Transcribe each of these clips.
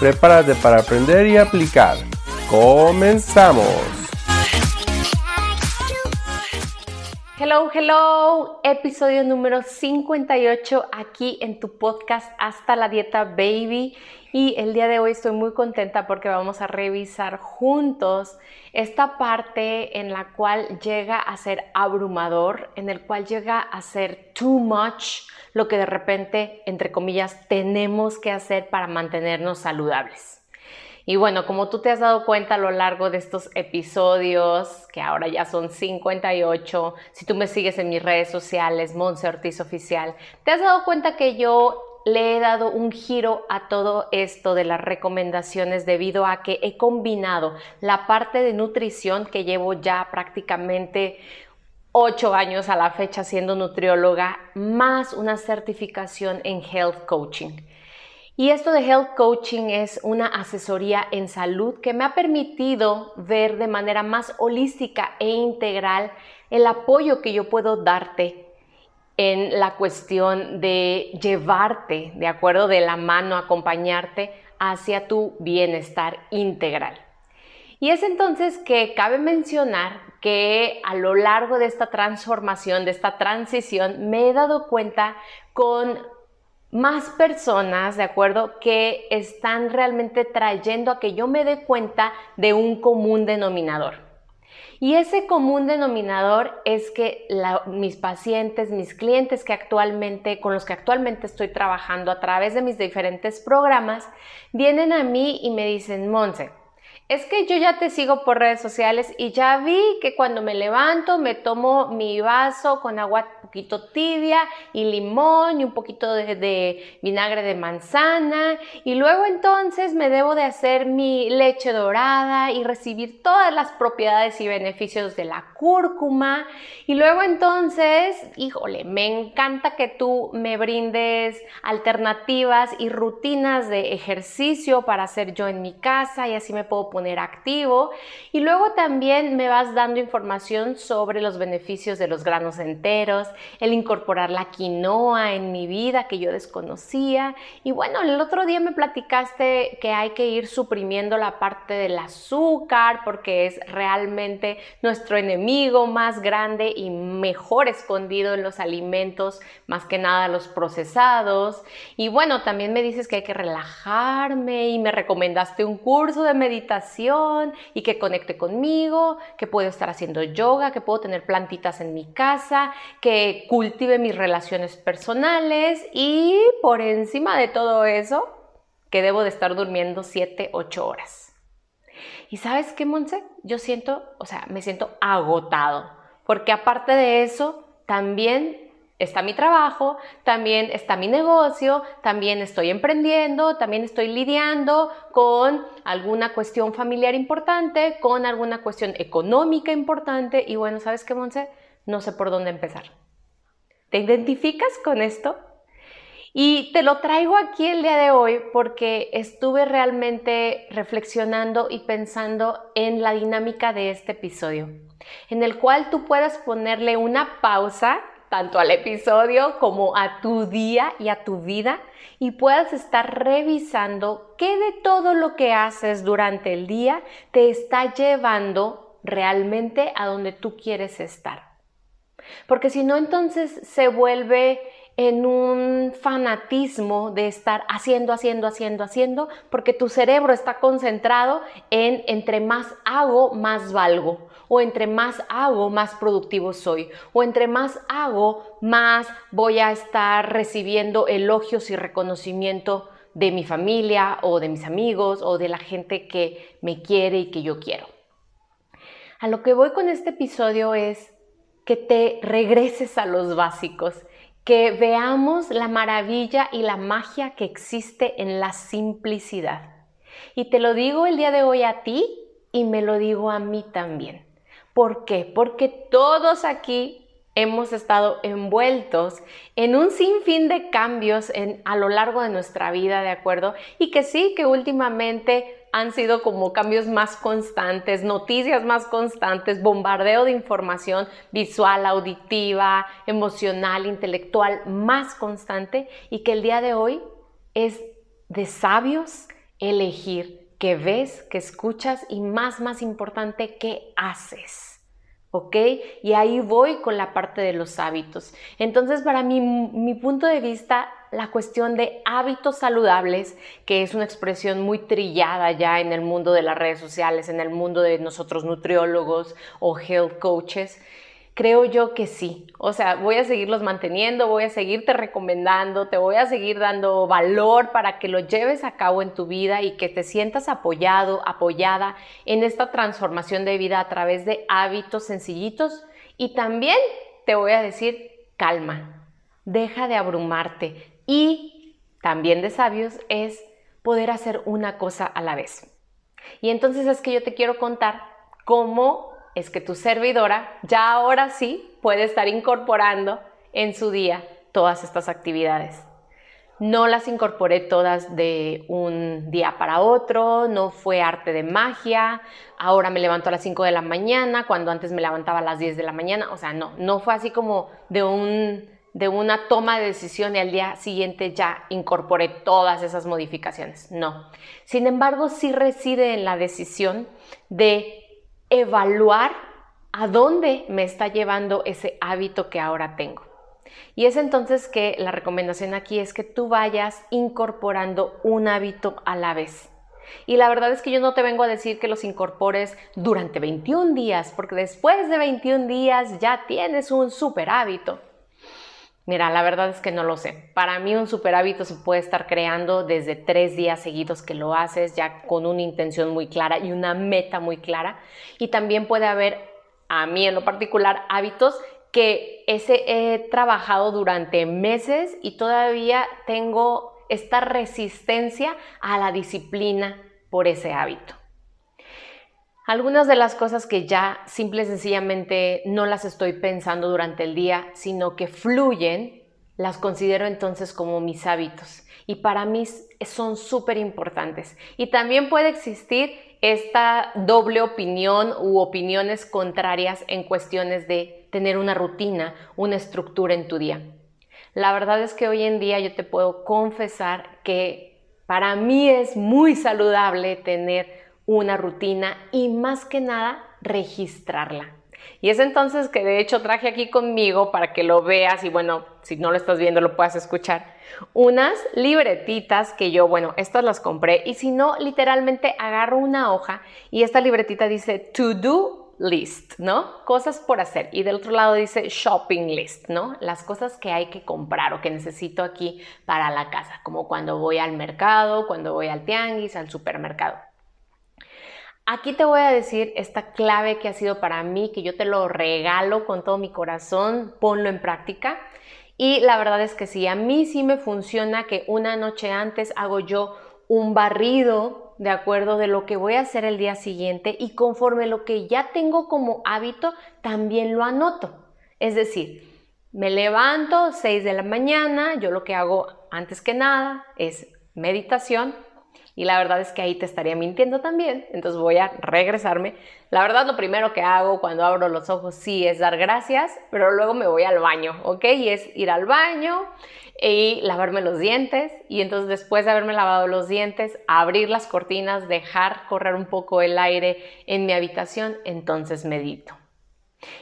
Prepárate para aprender y aplicar. ¡Comenzamos! Hello, hello, episodio número 58 aquí en tu podcast Hasta la Dieta Baby. Y el día de hoy estoy muy contenta porque vamos a revisar juntos esta parte en la cual llega a ser abrumador, en el cual llega a ser too much, lo que de repente, entre comillas, tenemos que hacer para mantenernos saludables. Y bueno, como tú te has dado cuenta a lo largo de estos episodios, que ahora ya son 58, si tú me sigues en mis redes sociales, Monse Ortiz Oficial, te has dado cuenta que yo le he dado un giro a todo esto de las recomendaciones debido a que he combinado la parte de nutrición que llevo ya prácticamente ocho años a la fecha siendo nutrióloga, más una certificación en health coaching. Y esto de health coaching es una asesoría en salud que me ha permitido ver de manera más holística e integral el apoyo que yo puedo darte en la cuestión de llevarte, de acuerdo, de la mano, acompañarte hacia tu bienestar integral. Y es entonces que cabe mencionar que a lo largo de esta transformación, de esta transición, me he dado cuenta con más personas, ¿de acuerdo?, que están realmente trayendo a que yo me dé cuenta de un común denominador. Y ese común denominador es que mis pacientes, mis clientes que actualmente, con los que actualmente estoy trabajando a través de mis diferentes programas, vienen a mí y me dicen, Monse, es que yo ya te sigo por redes sociales y ya vi que cuando me levanto me tomo mi vaso con agua un poquito tibia y limón y un poquito de, vinagre de manzana. Y luego entonces me debo de hacer mi leche dorada y recibir todas las propiedades y beneficios de la cúrcuma. Y luego entonces, híjole, me encanta que tú me brindes alternativas y rutinas de ejercicio para hacer yo en mi casa y así me puedo poner activo y luego también me vas dando información sobre los beneficios de los granos enteros, el incorporar la quinoa en mi vida que yo desconocía y bueno, el otro día me platicaste que hay que ir suprimiendo la parte del azúcar porque es realmente nuestro enemigo más grande y mejor escondido en los alimentos, más que nada los procesados. Y bueno, también me dices que hay que relajarme y me recomendaste un curso de meditación y que conecte conmigo, que puedo estar haciendo yoga, que puedo tener plantitas en mi casa, que cultive mis relaciones personales y por encima de todo eso, que debo de estar durmiendo 7, 8 horas. Y sabes qué, Monse? Yo siento, o sea, me siento agotado, porque aparte de eso, también está mi trabajo, también está mi negocio, también estoy emprendiendo, también estoy lidiando con alguna cuestión familiar importante, con alguna cuestión económica importante y bueno, ¿sabes qué, Monse? No sé por dónde empezar. ¿Te identificas con esto? Y te lo traigo aquí el día de hoy porque estuve realmente reflexionando y pensando en la dinámica de este episodio, en el cual tú puedas ponerle una pausa tanto al episodio como a tu día y a tu vida y puedas estar revisando qué de todo lo que haces durante el día te está llevando realmente a donde tú quieres estar. Porque si no, entonces se vuelve en un fanatismo de estar haciendo, haciendo, haciendo, haciendo, porque tu cerebro está concentrado en entre más hago, más valgo, o entre más hago, más productivo soy, o entre más hago, más voy a estar recibiendo elogios y reconocimiento de mi familia o de mis amigos o de la gente que me quiere y que yo quiero. A lo que voy con este episodio es que te regreses a los básicos que veamos la maravilla y la magia que existe en la simplicidad. Y te lo digo el día de hoy a ti y me lo digo a mí también. ¿Por qué? Porque todos aquí hemos estado envueltos en un sinfín de cambios a lo largo de nuestra vida, ¿de acuerdo? Y que sí, que últimamente han sido como cambios más constantes, noticias más constantes, bombardeo de información visual, auditiva, emocional, intelectual más constante y que el día de hoy es de sabios elegir qué ves, qué escuchas y más, más importante, qué haces. ¿ok? Y ahí voy con la parte de los hábitos. Entonces, para mí, mi punto de vista, la cuestión de hábitos saludables, que es una expresión muy trillada ya en el mundo de las redes sociales, en el mundo de nosotros nutriólogos o health coaches, Creo yo que sí. O sea, voy a seguirlos manteniendo, voy a seguirte recomendando, te voy a seguir dando valor para que lo lleves a cabo en tu vida y que te sientas apoyado, apoyada en esta transformación de vida a través de hábitos sencillitos. Y también te voy a decir, calma, deja de abrumarte. Y también de sabios es poder hacer una cosa a la vez. Y entonces es que yo te quiero contar cómo es que tu servidora ya ahora sí puede estar incorporando en su día todas estas actividades. No las incorporé todas de un día para otro, no fue arte de magia, ahora me levanto a las 5 de la mañana, cuando antes me levantaba a las 10 de la mañana, o sea, no, no fue así como de, un, de una toma de decisión y al día siguiente ya incorporé todas esas modificaciones, no. Sin embargo, sí reside en la decisión de evaluar a dónde me está llevando ese hábito que ahora tengo. Y es entonces que la recomendación aquí es que tú vayas incorporando un hábito a la vez. Y la verdad es que yo no te vengo a decir que los incorpores durante 21 días, porque después de 21 días ya tienes un super hábito. Mira, la verdad es que no lo sé. Para mí un super hábito se puede estar creando desde tres días seguidos que lo haces, ya con una intención muy clara y una meta muy clara. Y también puede haber, a mí en lo particular, hábitos que ese he trabajado durante meses y todavía tengo esta resistencia a la disciplina por ese hábito. Algunas de las cosas que ya simple y sencillamente no las estoy pensando durante el día, sino que fluyen, las considero entonces como mis hábitos. Y para mí son súper importantes. Y también puede existir esta doble opinión u opiniones contrarias en cuestiones de tener una rutina, una estructura en tu día. La verdad es que hoy en día yo te puedo confesar que para mí es muy saludable tener una rutina y más que nada registrarla. Y es entonces que de hecho traje aquí conmigo para que lo veas y bueno, si no lo estás viendo lo puedas escuchar, unas libretitas que yo, bueno, estas las compré y si no, literalmente agarro una hoja y esta libretita dice to do list, ¿no? Cosas por hacer. Y del otro lado dice shopping list, ¿no? Las cosas que hay que comprar o que necesito aquí para la casa, como cuando voy al mercado, cuando voy al tianguis, al supermercado. Aquí te voy a decir esta clave que ha sido para mí, que yo te lo regalo con todo mi corazón, ponlo en práctica. Y la verdad es que sí, a mí sí me funciona que una noche antes hago yo un barrido de acuerdo de lo que voy a hacer el día siguiente y conforme lo que ya tengo como hábito, también lo anoto. Es decir, me levanto 6 de la mañana, yo lo que hago antes que nada es meditación, y la verdad es que ahí te estaría mintiendo también, entonces voy a regresarme. La verdad lo primero que hago cuando abro los ojos sí es dar gracias, pero luego me voy al baño, ¿ok? Y es ir al baño y lavarme los dientes y entonces después de haberme lavado los dientes, abrir las cortinas, dejar correr un poco el aire en mi habitación, entonces medito.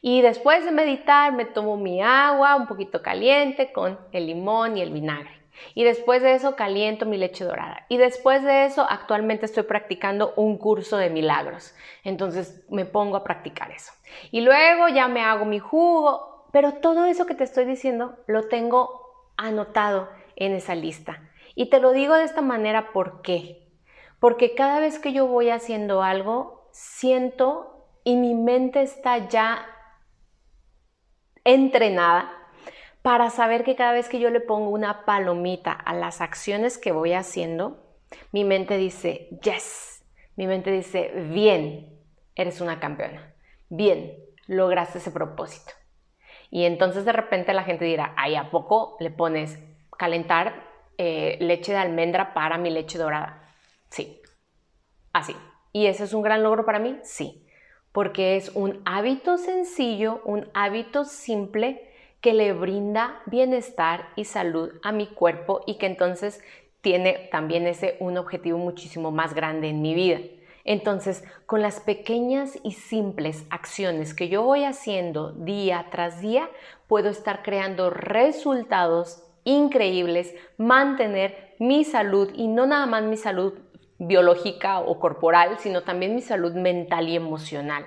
Y después de meditar me tomo mi agua un poquito caliente con el limón y el vinagre. Y después de eso caliento mi leche dorada. Y después de eso actualmente estoy practicando un curso de milagros. Entonces me pongo a practicar eso. Y luego ya me hago mi jugo. Pero todo eso que te estoy diciendo lo tengo anotado en esa lista. Y te lo digo de esta manera, ¿por qué? Porque cada vez que yo voy haciendo algo, siento y mi mente está ya entrenada para saber que cada vez que yo le pongo una palomita a las acciones que voy haciendo, Mi mente dice, yes. Mi mente dice, bien, eres una campeona. Bien, lograste ese propósito. Y entonces de repente la gente dirá, ay, ¿a poco le pones calentar eh, leche de almendra para mi leche dorada? Sí, así. ¿Y ese es un gran logro para mí? Sí, porque es un hábito sencillo, un hábito simple que le brinda bienestar y salud a mi cuerpo y que entonces tiene también ese un objetivo muchísimo más grande en mi vida. Entonces, con las pequeñas y simples acciones que yo voy haciendo día tras día, puedo estar creando resultados increíbles, mantener mi salud y no nada más mi salud biológica o corporal, sino también mi salud mental y emocional.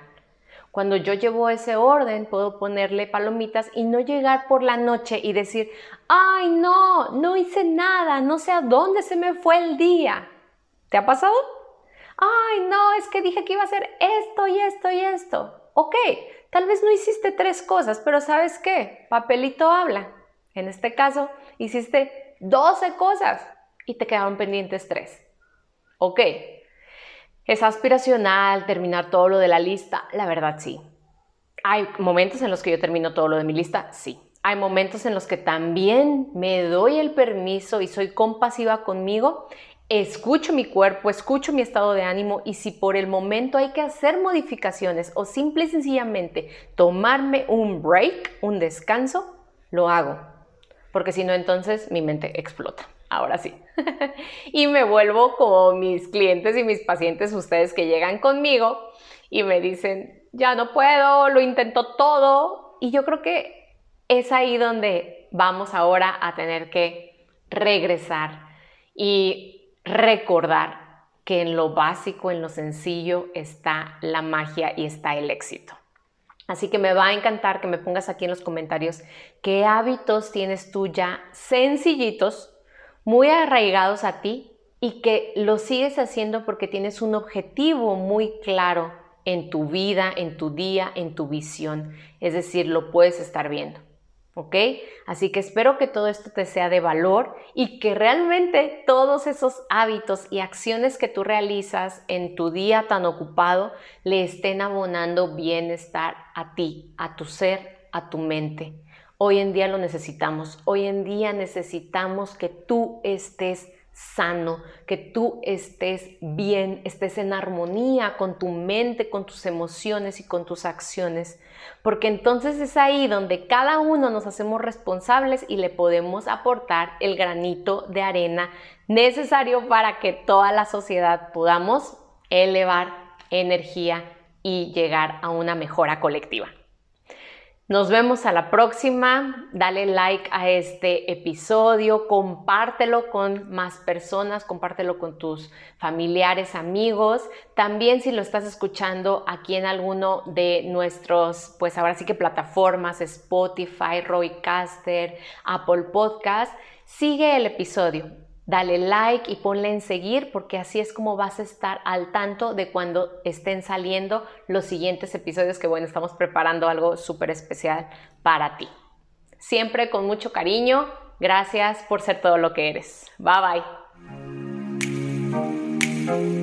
Cuando yo llevo ese orden, puedo ponerle palomitas y no llegar por la noche y decir, ay no, no hice nada, no sé a dónde se me fue el día. ¿Te ha pasado? ay, no, es que dije que iba a hacer esto y esto y esto. Ok, tal vez no hiciste tres cosas, pero ¿sabes qué? Papelito habla. En este caso, hiciste 12 cosas y te quedaron pendientes tres. Ok, es aspiracional terminar todo lo de la lista, la verdad sí. Hay momentos en los que yo termino todo lo de mi lista, sí. Hay momentos en los que también me doy el permiso y soy compasiva conmigo escucho mi cuerpo, escucho mi estado de ánimo y si por el momento hay que hacer modificaciones o simple y sencillamente tomarme un break, un descanso, lo hago. Porque si no, entonces mi mente explota. Ahora sí. y me vuelvo como mis clientes y mis pacientes, ustedes que llegan conmigo y me dicen, ya no puedo, lo intento todo. Y yo creo que es ahí donde vamos ahora a tener que regresar y recordar que en lo básico, en lo sencillo está la magia y está el éxito. Así que me va a encantar que me pongas aquí en los comentarios qué hábitos tienes tú ya sencillitos, muy arraigados a ti y que lo sigues haciendo porque tienes un objetivo muy claro en tu vida, en tu día, en tu visión. Es decir, lo puedes estar viendo. ¿ok? Así que espero que todo esto te sea de valor y que realmente todos esos hábitos y acciones que tú realizas en tu día tan ocupado le estén abonando bienestar a ti, a tu ser, a tu mente. Hoy en día lo necesitamos, hoy en día necesitamos que tú estés sano, que tú estés bien, estés en armonía con tu mente, con tus emociones y con tus acciones, porque entonces es ahí donde cada uno nos hacemos responsables y le podemos aportar el granito de arena necesario para que toda la sociedad podamos elevar energía y llegar a una mejora colectiva. Nos vemos a la próxima. Dale like a este episodio, compártelo con más personas, compártelo con tus familiares, amigos. También si lo estás escuchando aquí en alguno de nuestros, pues ahora sí que plataformas, Spotify, Roycaster, Apple Podcast, sigue el episodio dale like y ponle en seguir porque así es como vas a estar al tanto de cuando estén saliendo los siguientes episodios que bueno, estamos preparando algo súper especial para ti. Siempre con mucho cariño, gracias por ser todo lo que eres. Bye bye.